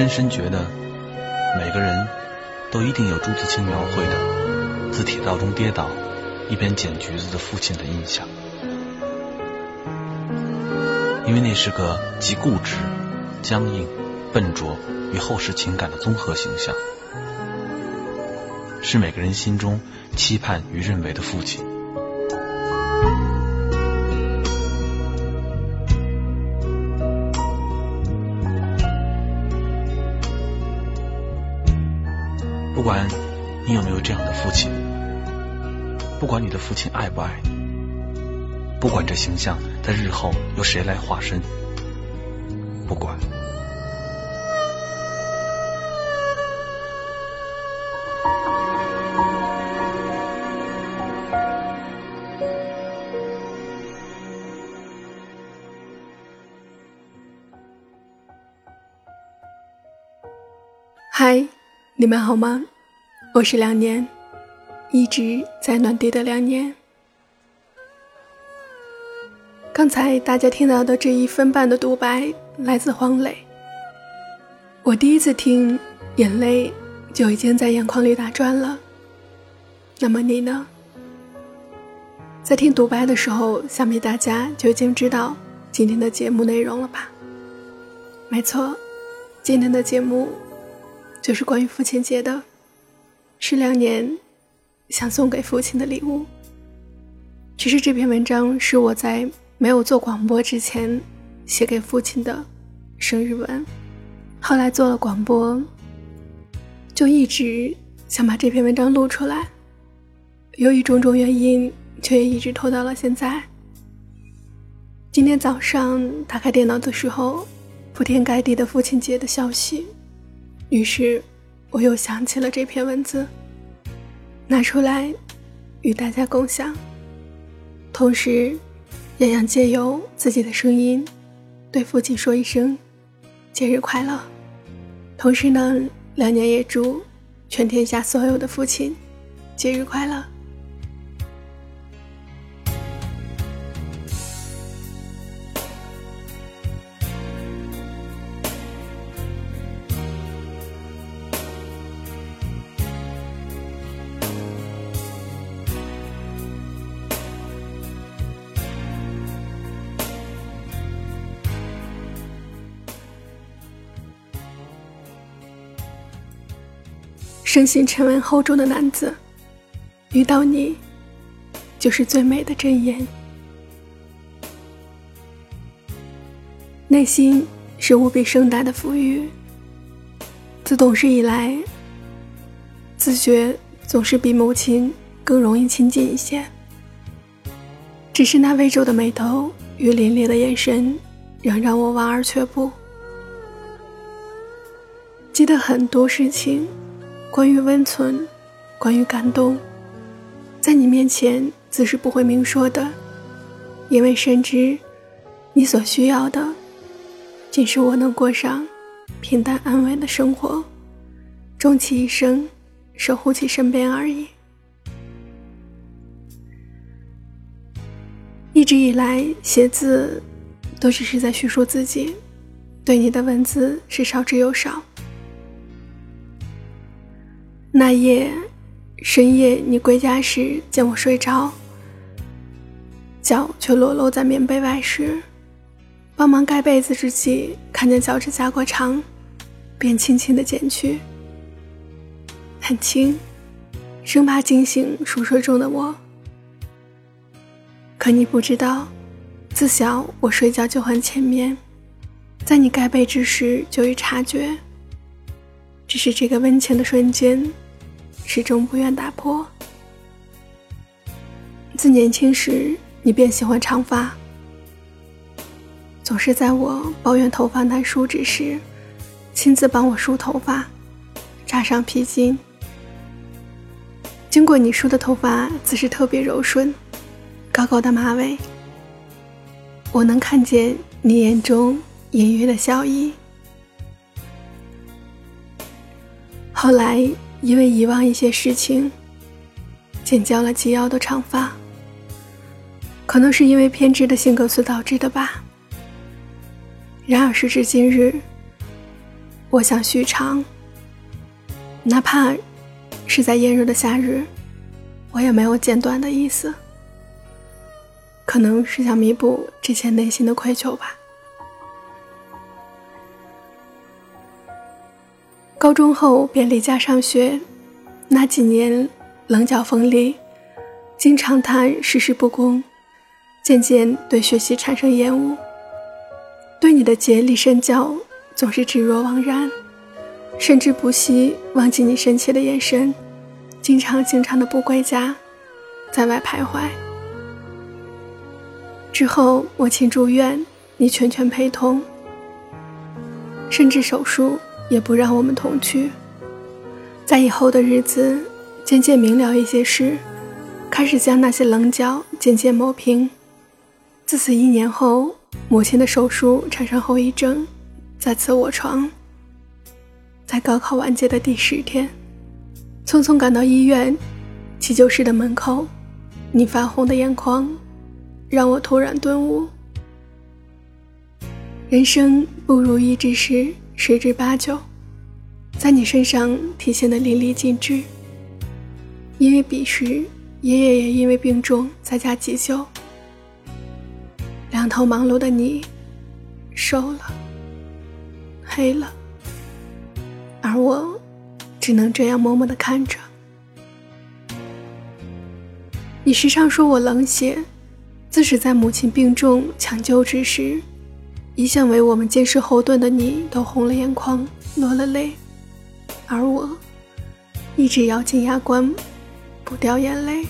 深深觉得，每个人都一定有朱自清描绘的自铁道中跌倒，一边捡橘子的父亲的印象，因为那是个极固执、僵硬、笨拙与厚实情感的综合形象，是每个人心中期盼与认为的父亲。管你有没有这样的父亲，不管你的父亲爱不爱你，不管这形象在日后由谁来化身，不管。嗨，你们好吗？我是两年，一直在暖地的两年。刚才大家听到的这一分半的独白来自黄磊。我第一次听，眼泪就已经在眼眶里打转了。那么你呢？在听独白的时候，想必大家就已经知道今天的节目内容了吧？没错，今天的节目。就是关于父亲节的，是两年想送给父亲的礼物。其实这篇文章是我在没有做广播之前写给父亲的生日文，后来做了广播，就一直想把这篇文章录出来，由于种种原因，却也一直拖到了现在。今天早上打开电脑的时候，铺天盖地的父亲节的消息。于是，我又想起了这篇文字，拿出来与大家共享。同时，也想借由自己的声音，对父亲说一声节日快乐。同时呢，两年也祝全天下所有的父亲节日快乐。生性沉稳厚重的男子，遇到你，就是最美的箴言。内心是无比盛大的富裕。自懂事以来，自觉总是比母亲更容易亲近一些。只是那微皱的眉头与凛冽的眼神，仍让我望而却步。记得很多事情。关于温存，关于感动，在你面前自是不会明说的，因为深知你所需要的，仅是我能过上平淡安稳的生活，终其一生守护其身边而已。一直以来写字，都只是在叙述自己，对你的文字是少之又少。那夜深夜，你归家时见我睡着，脚却裸露在棉被外时，帮忙盖被子之际，看见脚趾甲过长，便轻轻的剪去，很轻，生怕惊醒熟睡中的我。可你不知道，自小我睡觉就很浅眠，在你盖被之时就已察觉。只是这个温情的瞬间，始终不愿打破。自年轻时，你便喜欢长发，总是在我抱怨头发难梳之时，亲自帮我梳头发，扎上披巾。经过你梳的头发，自是特别柔顺，高高的马尾，我能看见你眼中隐约的笑意。后来因为遗忘一些事情，剪掉了及腰的长发。可能是因为偏执的性格所导致的吧。然而时至今日，我想续长，哪怕是在炎热的夏日，我也没有剪断的意思。可能是想弥补之前内心的愧疚吧。高中后便离家上学，那几年棱角锋利，经常谈世事不公，渐渐对学习产生厌恶。对你的竭力深教总是置若罔然，甚至不惜忘记你深切的眼神，经常经常的不归家，在外徘徊。之后母亲住院，你全权陪同，甚至手术也不让我们同去。在以后的日子，渐渐明了一些事，开始将那些棱角渐渐磨平。自此一年后。母亲的手术产生后遗症，再次卧床。在高考完结的第十天，匆匆赶到医院急救室的门口，你发红的眼眶让我突然顿悟：人生不如意之事十之八九，在你身上体现的淋漓尽致。因为彼时爷爷也因为病重在家急救。两头忙碌的你，瘦了，黑了，而我只能这样默默的看着。你时常说我冷血，自始在母亲病重抢救之时，一向为我们坚实后盾的你都红了眼眶，落了泪，而我一直咬紧牙关，不掉眼泪。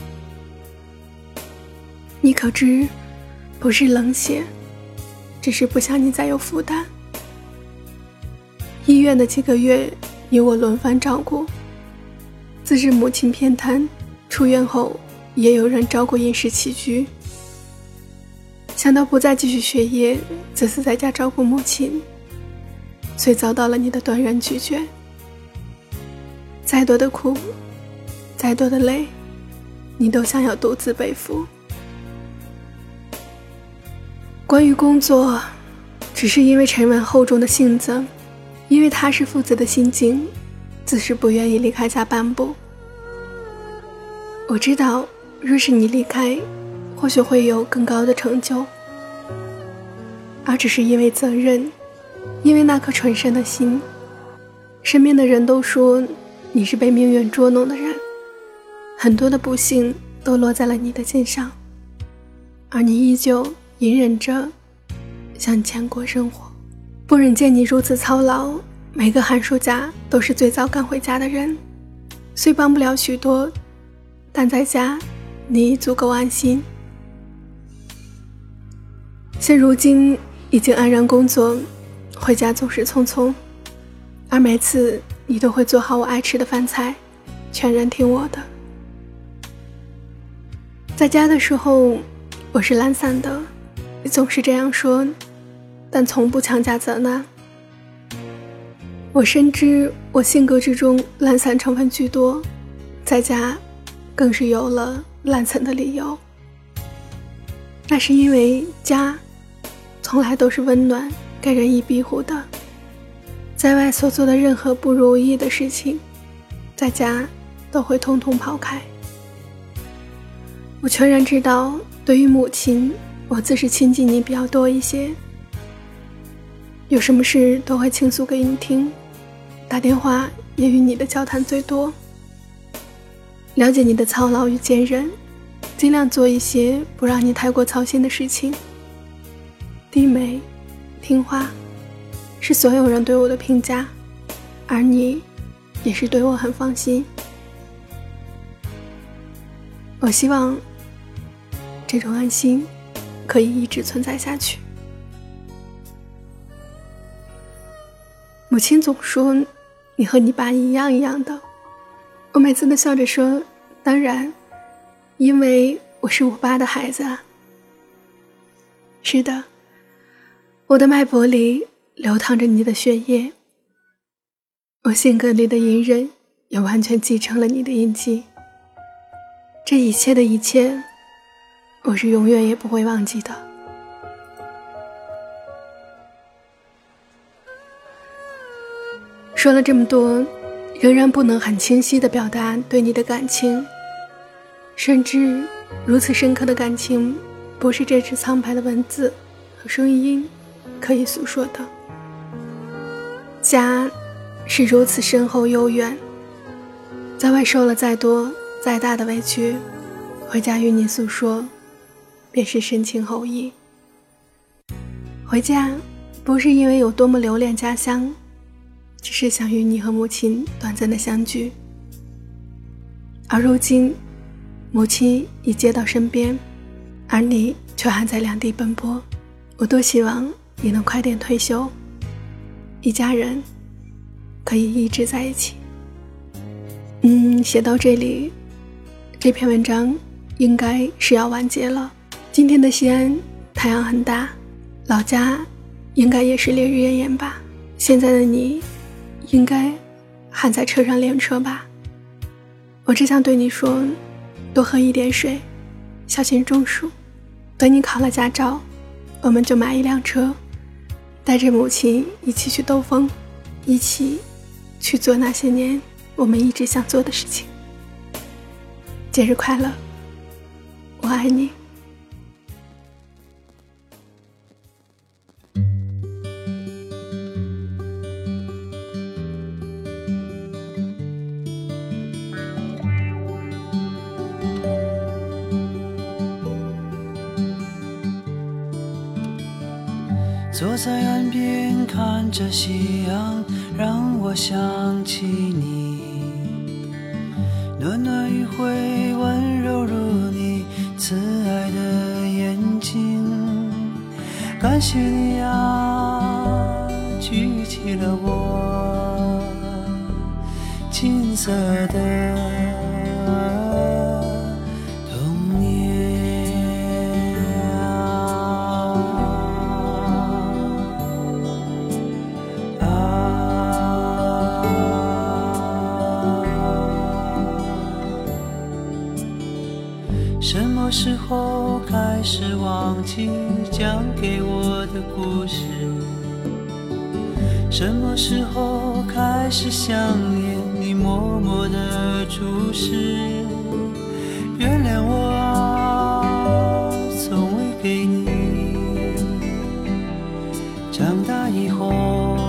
你可知？不是冷血，只是不想你再有负担。医院的几个月，你我轮番照顾。自知母亲偏瘫，出院后也有人照顾饮食起居。想到不再继续学业，只是在家照顾母亲，遂遭到了你的断然拒绝。再多的苦，再多的累，你都想要独自背负。关于工作，只是因为沉稳厚重的性子，因为踏实负责的心境，自是不愿意离开家半步。我知道，若是你离开，或许会有更高的成就，而只是因为责任，因为那颗纯善的心。身边的人都说你是被命运捉弄的人，很多的不幸都落在了你的肩上，而你依旧。隐忍着，向前过生活，不忍见你如此操劳。每个寒暑假都是最早赶回家的人，虽帮不了许多，但在家你足够安心。现如今已经安然工作，回家总是匆匆，而每次你都会做好我爱吃的饭菜，全然听我的。在家的时候，我是懒散的。你总是这样说，但从不强加责难。我深知我性格之中懒散成分居多，在家更是有了懒散的理由。那是因为家从来都是温暖、给人以庇护的，在外所做的任何不如意的事情，在家都会通通抛开。我全然知道，对于母亲。我自是亲近你比较多一些，有什么事都会倾诉给你听，打电话也与你的交谈最多，了解你的操劳与坚韧，尽量做一些不让你太过操心的事情。低眉，听话，是所有人对我的评价，而你，也是对我很放心。我希望这种安心。可以一直存在下去。母亲总说：“你和你爸一样一样的。”我每次都笑着说：“当然，因为我是我爸的孩子啊。”是的，我的脉搏里流淌着你的血液，我性格里的隐忍也完全继承了你的印记。这一切的一切。我是永远也不会忘记的。说了这么多，仍然不能很清晰的表达对你的感情，甚至如此深刻的感情，不是这支苍白的文字和声音可以诉说的。家，是如此深厚悠远，在外受了再多再大的委屈，回家与你诉说，便是深情厚谊。回家，不是因为有多么留恋家乡。只是想与你和母亲短暂的相聚，而如今，母亲已接到身边，而你却还在两地奔波。我多希望你能快点退休，一家人可以一直在一起。嗯，写到这里，这篇文章应该是要完结了。今天的西安太阳很大，老家应该也是烈日炎炎吧。现在的你。应该还在车上练车吧。我只想对你说，多喝一点水，小心中暑。等你考了驾照，我们就买一辆车，带着母亲一起去兜风，一起去做那些年我们一直想做的事情。节日快乐，我爱你。看着夕阳，让我想起你。暖暖余晖，温柔如你慈爱的眼睛。感谢你啊，举起了我金色的。开始忘记讲给我的故事？什么时候开始想念你默默的注视？原谅我啊，从未给你长大以后。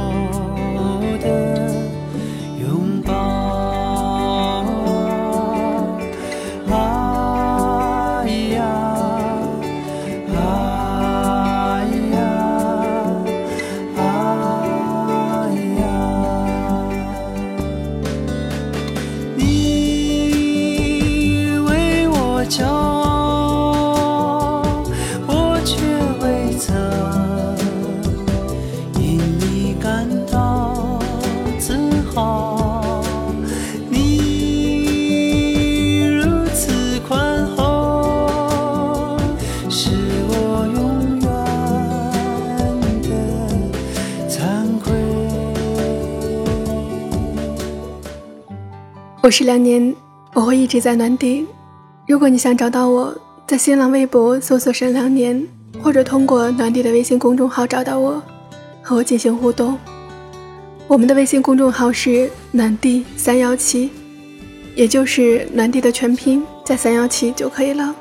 是两年，我会一直在暖地。如果你想找到我，在新浪微博搜索“沈良年”，或者通过暖地的微信公众号找到我，和我进行互动。我们的微信公众号是“暖地三幺七”，也就是暖地的全拼加三幺七就可以了。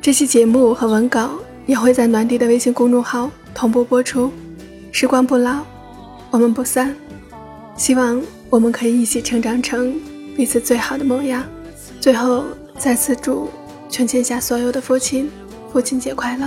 这期节目和文稿也会在暖地的微信公众号同步播出。时光不老，我们不散。希望我们可以一起成长成。彼此最好的模样。最后，再次祝全天下所有的父亲父亲节快乐。